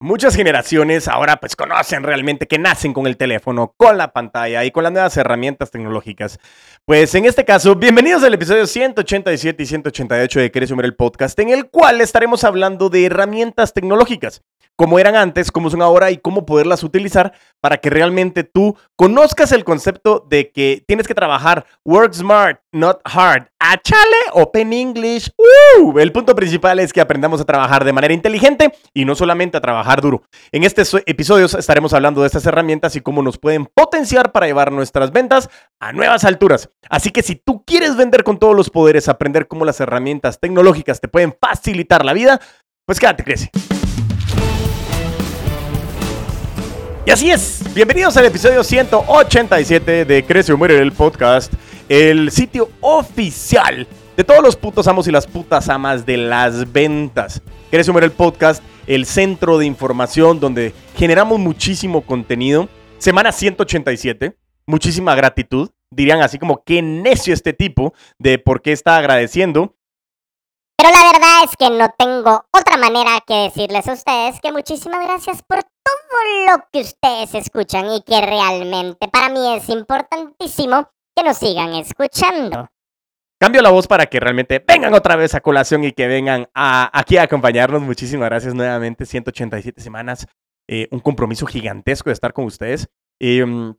Muchas generaciones ahora pues conocen realmente que nacen con el teléfono, con la pantalla y con las nuevas herramientas tecnológicas. Pues en este caso, bienvenidos al episodio 187 y 188 de Querés el podcast, en el cual estaremos hablando de herramientas tecnológicas cómo eran antes, cómo son ahora y cómo poderlas utilizar para que realmente tú conozcas el concepto de que tienes que trabajar work smart, not hard. ¡Achale! Open English. ¡Uh! El punto principal es que aprendamos a trabajar de manera inteligente y no solamente a trabajar duro. En estos episodios estaremos hablando de estas herramientas y cómo nos pueden potenciar para llevar nuestras ventas a nuevas alturas. Así que si tú quieres vender con todos los poderes, aprender cómo las herramientas tecnológicas te pueden facilitar la vida, pues quédate, crece. Y así es, bienvenidos al episodio 187 de Crece o Muere el podcast, el sitio oficial de todos los putos amos y las putas amas de las ventas. O Muere el podcast, el centro de información donde generamos muchísimo contenido. Semana 187, muchísima gratitud. Dirían así como qué necio este tipo de por qué está agradeciendo. Pero la verdad es que no tengo otra manera que decirles a ustedes que muchísimas gracias por todo lo que ustedes escuchan y que realmente para mí es importantísimo que nos sigan escuchando. Cambio la voz para que realmente vengan otra vez a colación y que vengan a, aquí a acompañarnos. Muchísimas gracias nuevamente. 187 semanas, eh, un compromiso gigantesco de estar con ustedes. Em,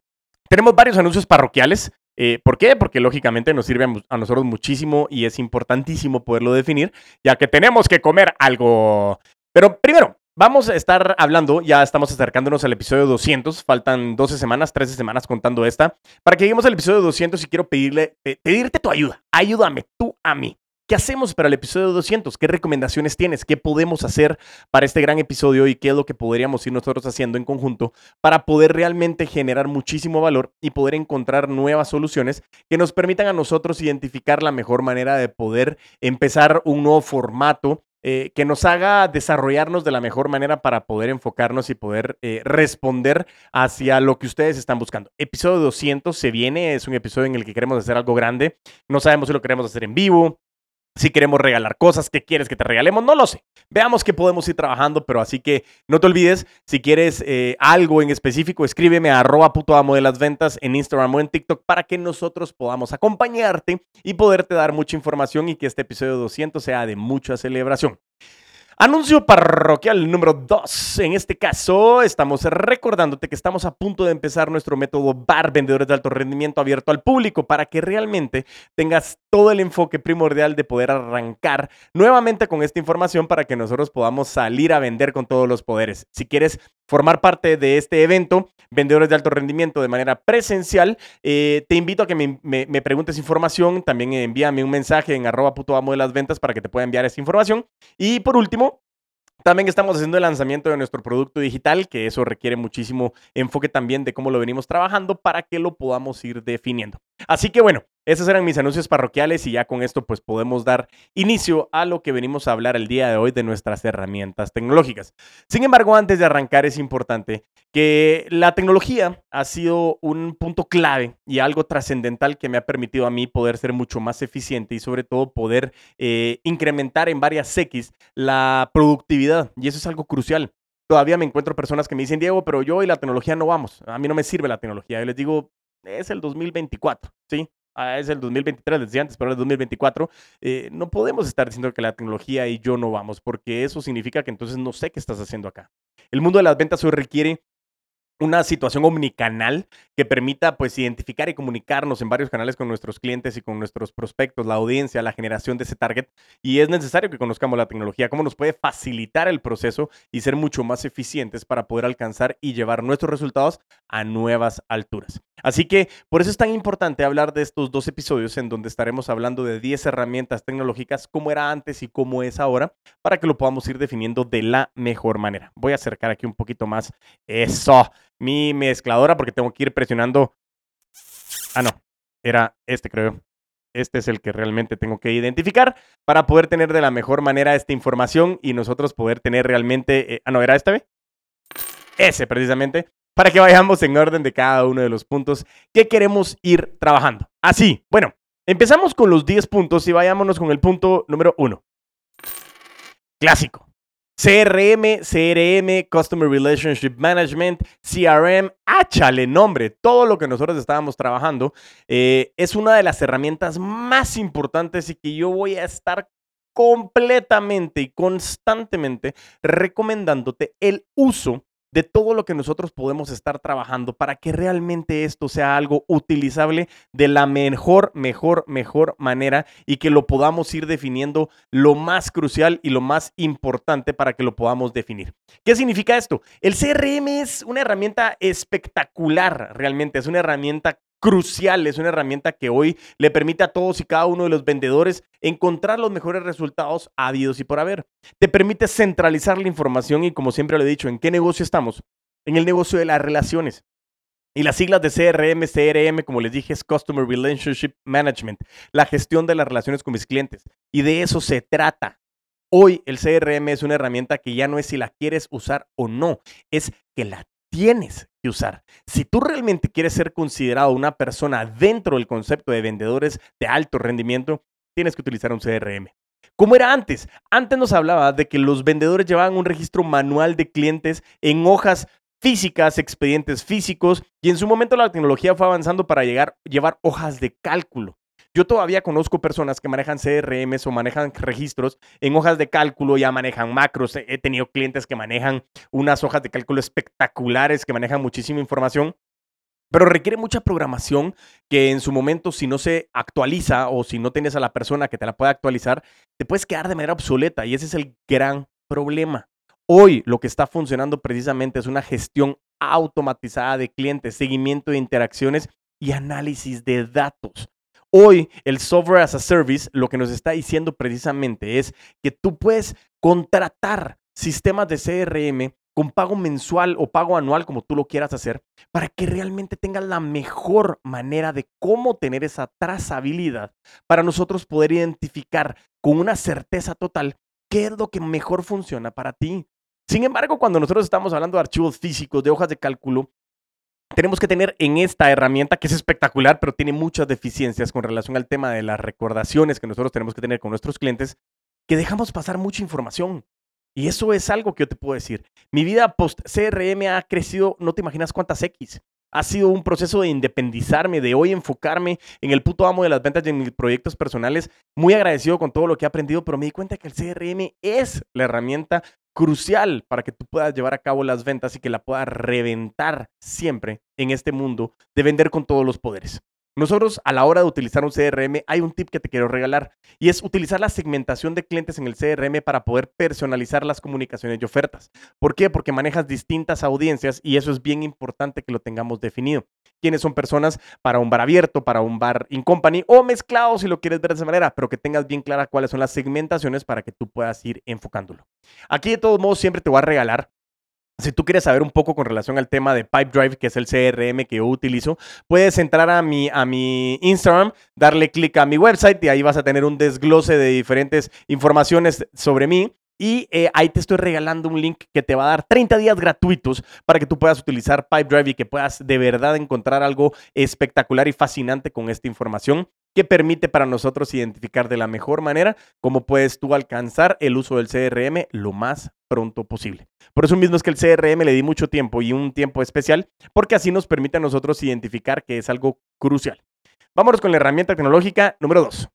tenemos varios anuncios parroquiales. Eh, ¿Por qué? Porque lógicamente nos sirve a, nosotros muchísimo y es importantísimo poderlo definir, ya que tenemos que comer algo. Pero primero, vamos a estar hablando, ya estamos acercándonos al episodio 200, faltan 12 semanas, 13 semanas contando esta, para que lleguemos al episodio 200 y quiero pedirle, pedirte tu ayuda, ayúdame tú a mí. ¿Qué hacemos para el episodio 200? ¿Qué recomendaciones tienes? ¿Qué podemos hacer para este gran episodio y qué es lo que podríamos ir nosotros haciendo en conjunto para poder realmente generar muchísimo valor y poder encontrar nuevas soluciones que nos permitan a nosotros identificar la mejor manera de poder empezar un nuevo formato eh, que nos haga desarrollarnos de la mejor manera para poder enfocarnos y poder eh, responder hacia lo que ustedes están buscando. Episodio 200 se viene, es un episodio en el que queremos hacer algo grande. No sabemos si lo queremos hacer en vivo, si queremos regalar cosas, ¿qué quieres que te regalemos? No lo sé. Veamos qué podemos ir trabajando, pero así que no te olvides, si quieres eh, algo en específico, escríbeme a arroba amo de las ventas en Instagram o en TikTok para que nosotros podamos acompañarte y poderte dar mucha información y que este episodio 200 sea de mucha celebración. Anuncio parroquial número 2. En este caso, estamos recordándote que estamos a punto de empezar nuestro método BAR, vendedores de alto rendimiento abierto al público, para que realmente tengas todo el enfoque primordial de poder arrancar nuevamente con esta información para que nosotros podamos salir a vender con todos los poderes. Si quieres formar parte de este evento, vendedores de alto rendimiento de manera presencial, eh, te invito a que me, preguntes información. También envíame un mensaje en arroba amo de las ventas para que te pueda enviar esa información. Y por último, también estamos haciendo el lanzamiento de nuestro producto digital, que eso requiere muchísimo enfoque también de cómo lo venimos trabajando para que lo podamos ir definiendo. Así que bueno, esos eran mis anuncios parroquiales y ya con esto pues podemos dar inicio a lo que venimos a hablar el día de hoy de nuestras herramientas tecnológicas. Sin embargo, antes de arrancar es importante que la tecnología ha sido un punto clave y algo trascendental que me ha permitido a mí poder ser mucho más eficiente y sobre todo poder eh, incrementar en varias X la productividad y eso es algo crucial. Todavía me encuentro personas que me dicen, Diego, pero yo y la tecnología no vamos. A mí no me sirve la tecnología. Yo les digo, es el 2024, ¿sí? Ah, es el 2023, decía antes, pero el 2024, eh, no podemos estar diciendo que la tecnología y yo no vamos, porque eso significa que entonces no sé qué estás haciendo acá. El mundo de las ventas hoy requiere una situación omnicanal que permita pues identificar y comunicarnos en varios canales con nuestros clientes y con nuestros prospectos, la audiencia, la generación de ese target. Y es necesario que conozcamos la tecnología, cómo nos puede facilitar el proceso y ser mucho más eficientes para poder alcanzar y llevar nuestros resultados a nuevas alturas. Así que por eso es tan importante hablar de estos dos episodios en donde estaremos hablando de 10 herramientas tecnológicas, cómo era antes y cómo es ahora, para que lo podamos ir definiendo de la mejor manera. Voy a acercar aquí un poquito más eso mi mezcladora porque tengo que ir presionando. Ah, no, era este creo. Este es el que realmente tengo que identificar para poder tener de la mejor manera esta información y nosotros poder tener realmente... Eh, ah, no, era este, Ese precisamente, para que vayamos en orden de cada uno de los puntos que queremos ir trabajando. Así, bueno, empezamos con los 10 puntos y vayámonos con el punto número 1. Clásico. CRM, CRM, Customer Relationship Management, CRM, áchale nombre, todo lo que nosotros estábamos trabajando, eh, es una de las herramientas más importantes y que yo voy a estar completamente y constantemente recomendándote el uso de todo lo que nosotros podemos estar trabajando para que realmente esto sea algo utilizable de la mejor, mejor, mejor manera y que lo podamos ir definiendo lo más crucial y lo más importante para que lo podamos definir. ¿Qué significa esto? El CRM es una herramienta espectacular, realmente, es una herramienta crucial, es una herramienta que hoy le permite a todos y cada uno de los vendedores encontrar los mejores resultados habidos y por haber. Te permite centralizar la información y como siempre lo he dicho, ¿en qué negocio estamos? En el negocio de las relaciones. Y las siglas de CRM, CRM, como les dije, es Customer Relationship Management, la gestión de las relaciones con mis clientes. Y de eso se trata. Hoy el CRM es una herramienta que ya no es si la quieres usar o no, es que la tienes que usar. Si tú realmente quieres ser considerado una persona dentro del concepto de vendedores de alto rendimiento, tienes que utilizar un CRM. ¿Cómo era antes? Antes nos hablaba de que los vendedores llevaban un registro manual de clientes en hojas físicas, expedientes físicos, y en su momento la tecnología fue avanzando para llegar, llevar hojas de cálculo. Yo todavía conozco personas que manejan CRMs o manejan registros en hojas de cálculo, ya manejan macros. He tenido clientes que manejan unas hojas de cálculo espectaculares, que manejan muchísima información. Pero requiere mucha programación que en su momento, si no se actualiza o si no tienes a la persona que te la pueda actualizar, te puedes quedar de manera obsoleta y ese es el gran problema. Hoy lo que está funcionando precisamente es una gestión automatizada de clientes, seguimiento de interacciones y análisis de datos. Hoy el software as a service lo que nos está diciendo precisamente es que tú puedes contratar sistemas de CRM con pago mensual o pago anual, como tú lo quieras hacer, para que realmente tengas la mejor manera de cómo tener esa trazabilidad para nosotros poder identificar con una certeza total qué es lo que mejor funciona para ti. Sin embargo, cuando nosotros estamos hablando de archivos físicos, de hojas de cálculo, tenemos que tener en esta herramienta que es espectacular, pero tiene muchas deficiencias con relación al tema de las recordaciones que nosotros tenemos que tener con nuestros clientes, que dejamos pasar mucha información. Y eso es algo que yo te puedo decir. Mi vida post CRM ha crecido, no te imaginas cuántas X. Ha sido un proceso de independizarme, de hoy enfocarme en el puto amo de las ventas de mis proyectos personales. Muy agradecido con todo lo que he aprendido, pero me di cuenta que el CRM es la herramienta crucial para que tú puedas llevar a cabo las ventas y que la puedas reventar siempre en este mundo de vender con todos los poderes. Nosotros a la hora de utilizar un CRM hay un tip que te quiero regalar y es utilizar la segmentación de clientes en el CRM para poder personalizar las comunicaciones y ofertas. ¿Por qué? Porque manejas distintas audiencias y eso es bien importante que lo tengamos definido. ¿Quiénes son personas para un bar abierto, para un bar in company o mezclado si lo quieres ver de esa manera, pero que tengas bien clara cuáles son las segmentaciones para que tú puedas ir enfocándolo. Aquí de todos modos siempre te voy a regalar si tú quieres saber un poco con relación al tema de Pipedrive, que es el CRM que yo utilizo, puedes entrar a mi, a mi Instagram, darle clic a mi website y ahí vas a tener un desglose de diferentes informaciones sobre mí. Y eh, ahí te estoy regalando un link que te va a dar 30 días gratuitos para que tú puedas utilizar Pipedrive y que puedas de verdad encontrar algo espectacular y fascinante con esta información que permite para nosotros identificar de la mejor manera cómo puedes tú alcanzar el uso del CRM lo más pronto posible. Por eso mismo es que el CRM le di mucho tiempo y un tiempo especial, porque así nos permite a nosotros identificar que es algo crucial. Vámonos con la herramienta tecnológica número 2.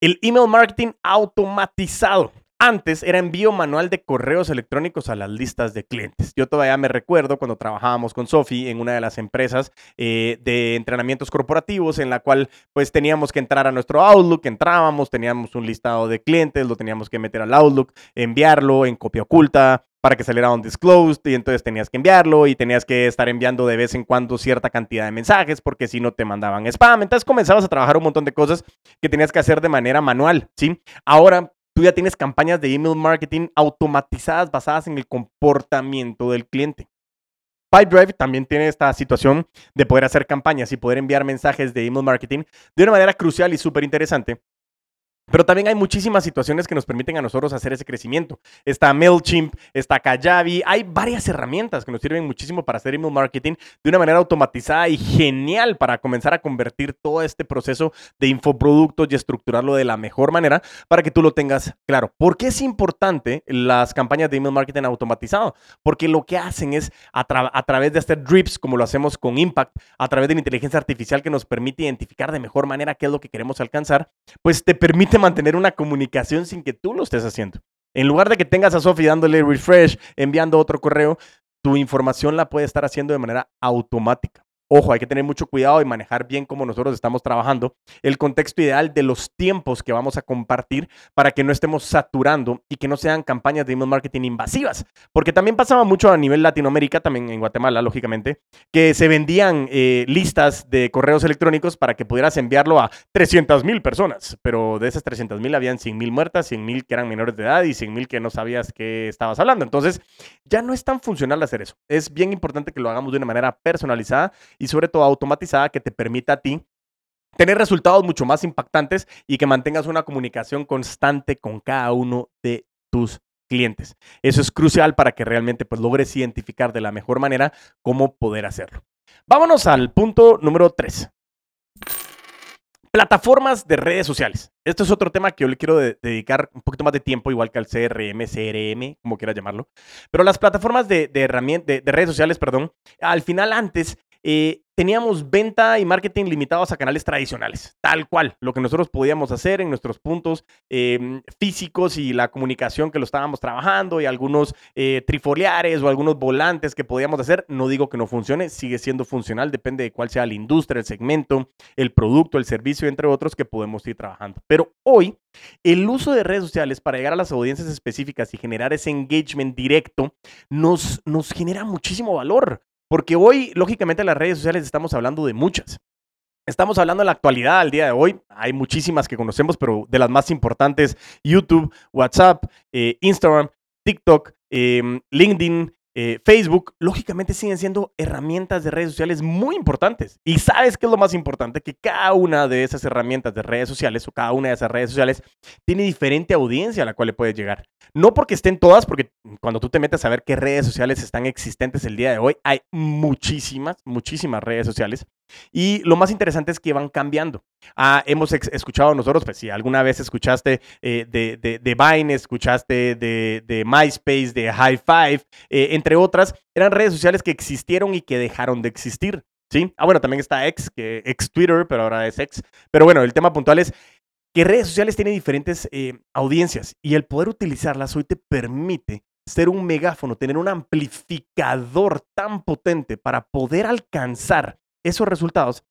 El email marketing automatizado. Antes era envío manual de correos electrónicos a las listas de clientes. Yo todavía me recuerdo cuando trabajábamos con Sofi en una de las empresas eh, de entrenamientos corporativos en la cual pues teníamos que entrar a nuestro Outlook, entrábamos, teníamos un listado de clientes, lo teníamos que meter al Outlook, enviarlo en copia oculta, para que saliera un disclosed y entonces tenías que enviarlo y tenías que estar enviando de vez en cuando cierta cantidad de mensajes porque si no te mandaban spam. Entonces comenzabas a trabajar un montón de cosas que tenías que hacer de manera manual, ¿sí? Ahora tú ya tienes campañas de email marketing automatizadas basadas en el comportamiento del cliente. Pipedrive también tiene esta situación de poder hacer campañas y poder enviar mensajes de email marketing de una manera crucial y súper interesante Pero también hay muchísimas situaciones que nos permiten a nosotros hacer ese crecimiento. Está MailChimp, está Kajabi, hay varias herramientas que nos sirven muchísimo para hacer email marketing de una manera automatizada y genial para comenzar a convertir todo este proceso de infoproductos y estructurarlo de la mejor manera para que tú lo tengas claro. ¿Por qué es importante las campañas de email marketing automatizado? Porque lo que hacen es a, a través de hacer drips, como lo hacemos con Impact, a través de la inteligencia artificial que nos permite identificar de mejor manera qué es lo que queremos alcanzar, pues te mantener una comunicación sin que tú lo estés haciendo. En lugar de que tengas a Sophie dándole refresh, enviando otro correo, tu información la puede estar haciendo de manera automática. Ojo, hay que tener mucho cuidado y manejar bien cómo nosotros estamos trabajando, el contexto ideal de los tiempos que vamos a compartir para que no estemos saturando y que no sean campañas de email marketing invasivas. Porque también pasaba mucho a nivel Latinoamérica, también en Guatemala, lógicamente, que se vendían eh, listas de correos electrónicos para que pudieras enviarlo a 300 mil personas. Pero de esas 300 mil habían 100 mil muertas, 100 mil que eran menores de edad y 100 mil que no sabías qué estabas hablando. Entonces, ya no es tan funcional hacer eso. Es bien importante que lo hagamos de una manera personalizada y sobre todo automatizada que te permita a ti tener resultados mucho más impactantes y que mantengas una comunicación constante con cada uno de tus clientes. Eso es crucial para que realmente pues, logres identificar de la mejor manera cómo poder hacerlo. Vámonos al punto número 3. Plataformas de redes sociales. Esto es otro tema que yo le quiero dedicar un poquito más de tiempo, igual que al CRM, CRM, como quieras llamarlo. Pero las plataformas de, de, de redes sociales, perdón, al final antes eh, teníamos venta y marketing limitados a canales tradicionales, tal cual, lo que nosotros podíamos hacer en nuestros puntos em, físicos y la comunicación que lo estábamos trabajando y algunos eh, trifoliares o algunos volantes que podíamos hacer. No digo que no funcione, sigue siendo funcional, depende de cuál sea la industria, el segmento, el producto, el servicio, entre otros que podemos ir trabajando. Pero hoy, el uso de redes sociales para llegar a las audiencias específicas y generar ese engagement directo nos, nos genera muchísimo valor. Porque hoy, lógicamente, en las redes sociales estamos hablando de muchas. Estamos hablando de la actualidad al día de hoy. Hay muchísimas que conocemos, pero de las más importantes, YouTube, WhatsApp, eh, Instagram, TikTok, em, LinkedIn, eh, Facebook, lógicamente siguen siendo herramientas de redes sociales muy importantes. Y sabes qué es lo más importante, que cada una de esas herramientas de redes sociales o cada una de esas redes sociales tiene diferente audiencia a la cual le puedes llegar. No porque estén todas, porque cuando tú te metes a ver qué redes sociales están existentes el día de hoy, hay muchísimas, muchísimas redes sociales. Y lo más interesante es que van cambiando. Ah, hemos escuchado nosotros, pues si alguna vez escuchaste eh, de, de, Vine, escuchaste de, de MySpace, de High Five, eh, entre otras, eran redes sociales que existieron y que dejaron de existir. ¿sí? Ah, bueno, también está X, que ex Twitter, pero ahora es X. Pero bueno, el tema puntual es que redes sociales tienen diferentes eh, audiencias y el poder utilizarlas hoy te permite ser un megáfono, tener un amplificador tan potente para poder alcanzar esos resultados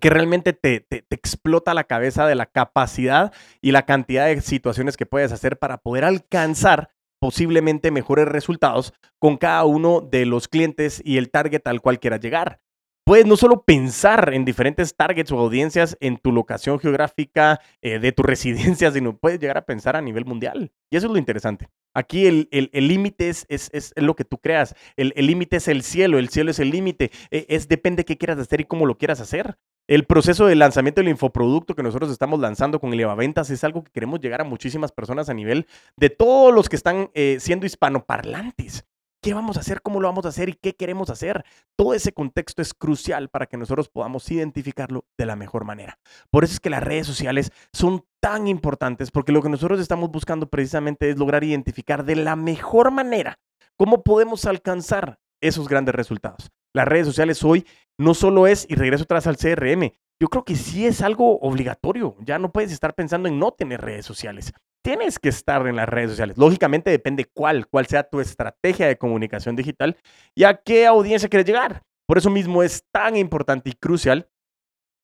que realmente te, explota la cabeza de la capacidad y la cantidad de situaciones que puedes hacer para poder alcanzar posiblemente mejores resultados con cada uno de los clientes y el target al cual quieras llegar. Puedes no solo pensar en diferentes targets o audiencias en tu locación geográfica eh, de tu residencia, sino puedes llegar a pensar a nivel mundial. Y eso es lo interesante. Aquí el límite el, es, es, es, lo que tú creas. El límite es el cielo, el cielo es el límite. E, es, depende de qué quieras hacer y cómo lo quieras hacer. El proceso de lanzamiento del infoproducto que nosotros estamos lanzando con el Ventas es algo que queremos llegar a muchísimas personas a nivel de todos los que están eh, siendo hispanoparlantes qué vamos a hacer, cómo lo vamos a hacer y qué queremos hacer. Todo ese contexto es crucial para que nosotros podamos identificarlo de la mejor manera. Por eso es que las redes sociales son tan importantes, porque lo que nosotros estamos buscando precisamente es lograr identificar de la mejor manera cómo podemos alcanzar esos grandes resultados. Las redes sociales hoy no solo es, y regreso atrás al CRM, yo creo que sí es algo obligatorio. Ya no puedes estar pensando en no tener redes sociales tienes que estar en las redes sociales. Lógicamente depende cuál, cuál sea tu estrategia de comunicación digital y a qué audiencia quieres llegar. Por eso mismo es tan importante y crucial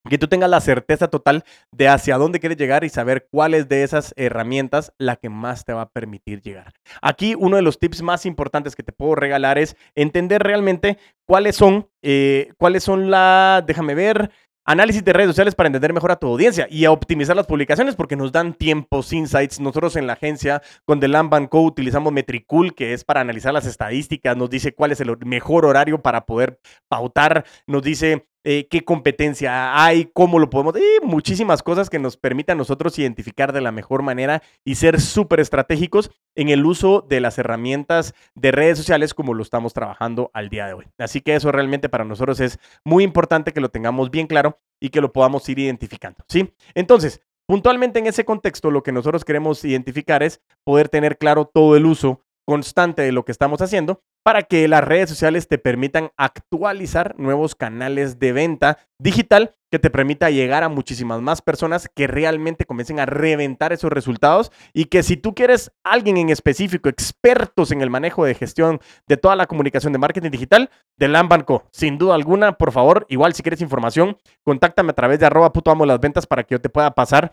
que tú tengas la certeza total de hacia dónde quieres llegar y saber cuál es de esas herramientas la que más te va a permitir llegar. Aquí uno de los tips más importantes que te puedo regalar es entender realmente cuáles son, eh, cuáles son la, déjame ver, análisis de redes sociales para entender mejor a tu audiencia y a optimizar las publicaciones porque nos dan tiempos, insights. Nosotros en la agencia con The Lamb Co utilizamos Metricool, que es para analizar las estadísticas, nos dice cuál es el mejor horario para poder pautar, nos dice eh, qué competencia hay, cómo lo podemos, y muchísimas cosas que nos permitan nosotros identificar de la mejor manera y ser súper estratégicos en el uso de las herramientas de redes sociales como lo estamos trabajando al día de hoy. Así que eso realmente para nosotros es muy importante que lo tengamos bien claro y que lo podamos ir identificando, ¿sí? Entonces, puntualmente en ese contexto, lo que nosotros queremos identificar es poder tener claro todo el uso constante de lo que estamos haciendo para que las redes sociales te permitan actualizar nuevos canales de venta digital que te permita llegar a muchísimas más personas que realmente comiencen a reventar esos resultados y que si tú quieres alguien en específico, expertos en el manejo de gestión de toda la comunicación de marketing digital, de Lambanco, sin duda alguna, por favor, igual si quieres información, contáctame a través de arroba puto amo las ventas para que yo te pueda pasar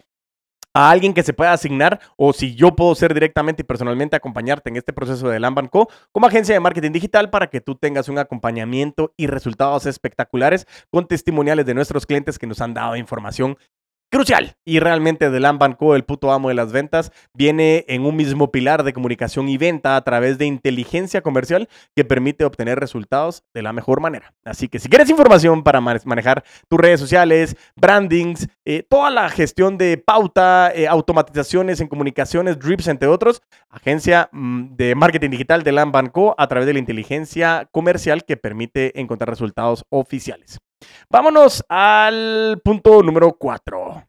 a alguien que se pueda asignar o si yo puedo ser directamente y personalmente acompañarte en este proceso de Lambanco como agencia de marketing digital para que tú tengas un acompañamiento y resultados espectaculares con testimoniales de nuestros clientes que nos han dado información crucial. Y realmente de Lambanco, el puto amo de las ventas, viene en un mismo pilar de comunicación y venta a través de inteligencia comercial que permite obtener resultados de la mejor manera. Así que si quieres información para manejar tus redes sociales, brandings, eh, toda la gestión de pauta, eh, automatizaciones en comunicaciones, drips, entre otros, agencia mm, de marketing digital de Lambanco a través de la inteligencia comercial que permite encontrar resultados oficiales. Vámonos al punto número 4.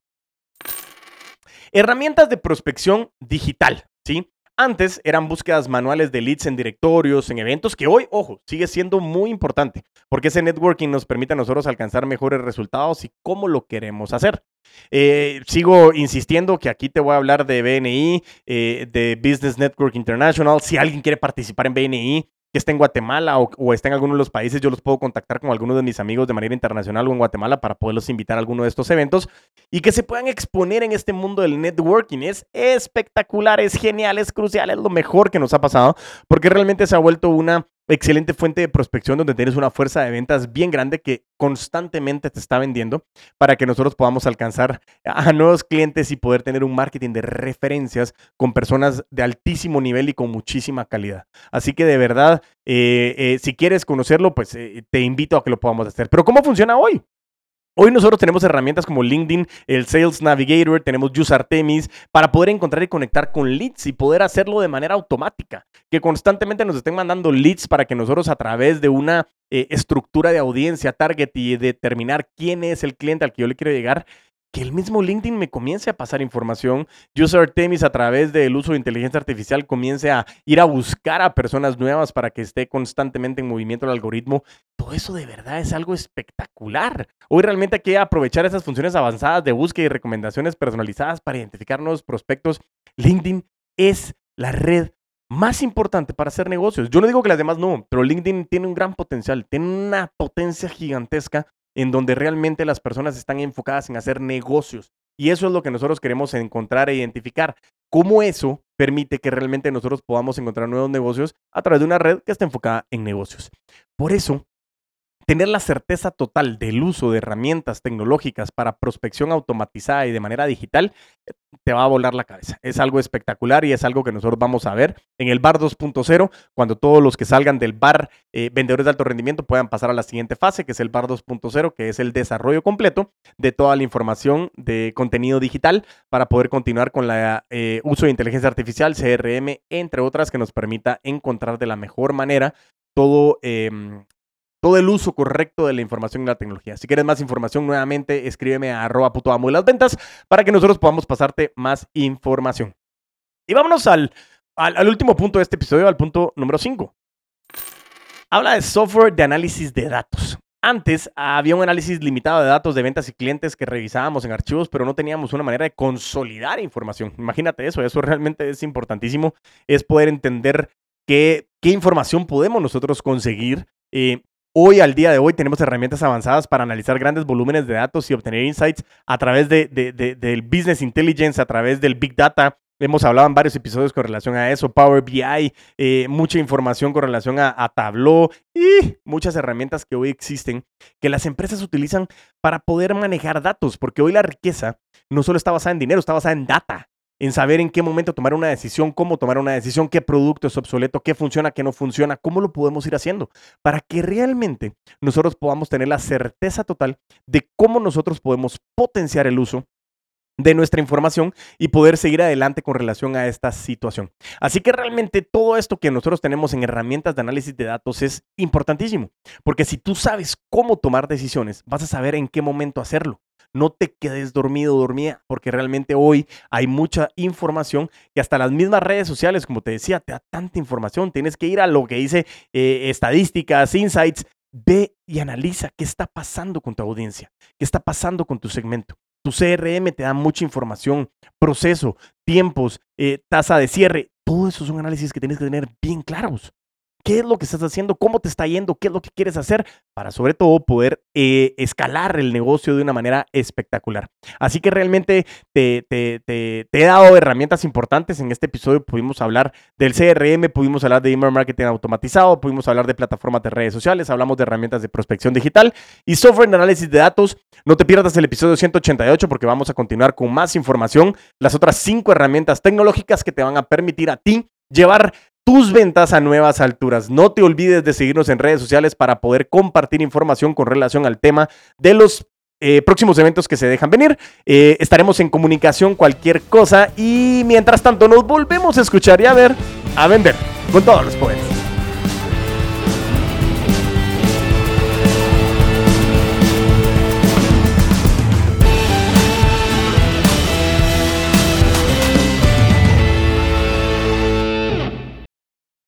Herramientas de prospección digital, ¿sí? Antes eran búsquedas manuales de leads en directorios, en eventos, que hoy, ojo, sigue siendo muy importante, porque ese networking nos permite a nosotros alcanzar mejores resultados y cómo lo queremos hacer. Eh, sigo insistiendo que aquí te voy a hablar de BNI, eh, de Business Network International. Si alguien quiere participar en BNI, que esté en Guatemala o, esté en alguno de los países, yo los puedo contactar con algunos de mis amigos de manera internacional o en Guatemala para poderlos invitar a alguno de estos eventos y que se puedan exponer en este mundo del networking. Es espectacular, es genial, es crucial, es lo mejor que nos ha pasado porque realmente se ha vuelto una excelente fuente de prospección donde tienes una fuerza de ventas bien grande que constantemente te está vendiendo para que nosotros podamos alcanzar a nuevos clientes y poder tener un marketing de referencias con personas de altísimo nivel y con muchísima calidad. Así que de verdad, eh, eh, si quieres conocerlo, pues eh, te invito a que lo podamos hacer. Pero ¿cómo funciona hoy? Hoy nosotros tenemos herramientas como LinkedIn, el Sales Navigator, tenemos Use Artemis para poder encontrar y conectar con leads y poder hacerlo de manera automática. Que constantemente nos estén mandando leads para que nosotros a través de una eh, estructura de audiencia, target y determinar quién es el cliente al que yo le quiero llegar, que el mismo LinkedIn me comience a pasar información, User Artemis a través del uso de inteligencia artificial comience a ir a buscar a personas nuevas para que esté constantemente en movimiento el algoritmo. Todo eso de verdad es algo espectacular. Hoy realmente hay que aprovechar esas funciones avanzadas de búsqueda y recomendaciones personalizadas para identificar nuevos prospectos. LinkedIn es la red más importante para hacer negocios. Yo no digo que las demás no, pero LinkedIn tiene un gran potencial, tiene una potencia gigantesca en donde realmente las personas están enfocadas en hacer negocios. Y eso es lo que nosotros queremos encontrar e identificar. Cómo eso permite que realmente nosotros podamos encontrar nuevos negocios a través de una red que está enfocada en negocios. Por eso, tener la certeza total del uso de herramientas tecnológicas para prospección automatizada y de manera digital te va a volar la cabeza. Es algo espectacular y es algo que nosotros vamos a ver en el bar 2.0, cuando todos los que salgan del bar eh, vendedores de alto rendimiento puedan pasar a la siguiente fase, que es el bar 2.0, que es el desarrollo completo de toda la información de contenido digital para poder continuar con el eh, uso de inteligencia artificial, CRM, entre otras, que nos permita encontrar de la mejor manera todo em, todo el uso correcto de la información y la tecnología. Si quieres más información, nuevamente escríbeme a arroba puto amo de las ventas para que nosotros podamos pasarte más información. Y vámonos al, al, último punto de este episodio, al punto número 5. Habla de software de análisis de datos. Antes había un análisis limitado de datos de ventas y clientes que revisábamos en archivos, pero no teníamos una manera de consolidar información. Imagínate eso, eso realmente es importantísimo, es poder entender qué, qué información podemos nosotros conseguir eh, Hoy, al día de hoy, tenemos herramientas avanzadas para analizar grandes volúmenes de datos y obtener insights a través de, del business intelligence, a través del big data. Hemos hablado en varios episodios con relación a eso, Power BI, eh, mucha información con relación a, a, Tableau y muchas herramientas que hoy existen que las empresas utilizan para poder manejar datos, porque hoy la riqueza no solo está basada en dinero, está basada en data. En saber en qué momento tomar una decisión, cómo tomar una decisión, qué producto es obsoleto, qué funciona, qué no funciona, cómo lo podemos ir haciendo, para que realmente nosotros podamos tener la certeza total de cómo nosotros podemos potenciar el uso de nuestra información y poder seguir adelante con relación a esta situación. Así que realmente todo esto que nosotros tenemos en herramientas de análisis de datos es importantísimo, porque si tú sabes cómo tomar decisiones, vas a saber en qué momento hacerlo. No te quedes dormido dormida, porque realmente hoy hay mucha información que hasta las mismas redes sociales, como te decía, te da tanta información. Tienes que ir a lo que dice eh, estadísticas, insights. Ve y analiza qué está pasando con tu audiencia, qué está pasando con tu segmento. Tu CRM te da mucha información, proceso, tiempos, eh, tasa de cierre. Todo eso son análisis que tienes que tener bien claros qué es lo que estás haciendo, cómo te está yendo, qué es lo que quieres hacer para sobre todo poder eh, escalar el negocio de una manera espectacular. Así que realmente te, he dado herramientas importantes. En este episodio pudimos hablar del CRM, pudimos hablar de email marketing automatizado, pudimos hablar de plataformas de redes sociales, hablamos de herramientas de prospección digital y software de análisis de datos. No te pierdas el episodio 188 porque vamos a continuar con más información, las otras cinco herramientas tecnológicas que te van a permitir a ti llevar tus ventas a nuevas alturas. No te olvides de seguirnos en redes sociales para poder compartir información con relación al tema de los eh, próximos eventos que se dejan venir. Eh, estaremos en comunicación cualquier cosa y mientras tanto nos volvemos a escuchar y a ver, a vender con todos los poderes.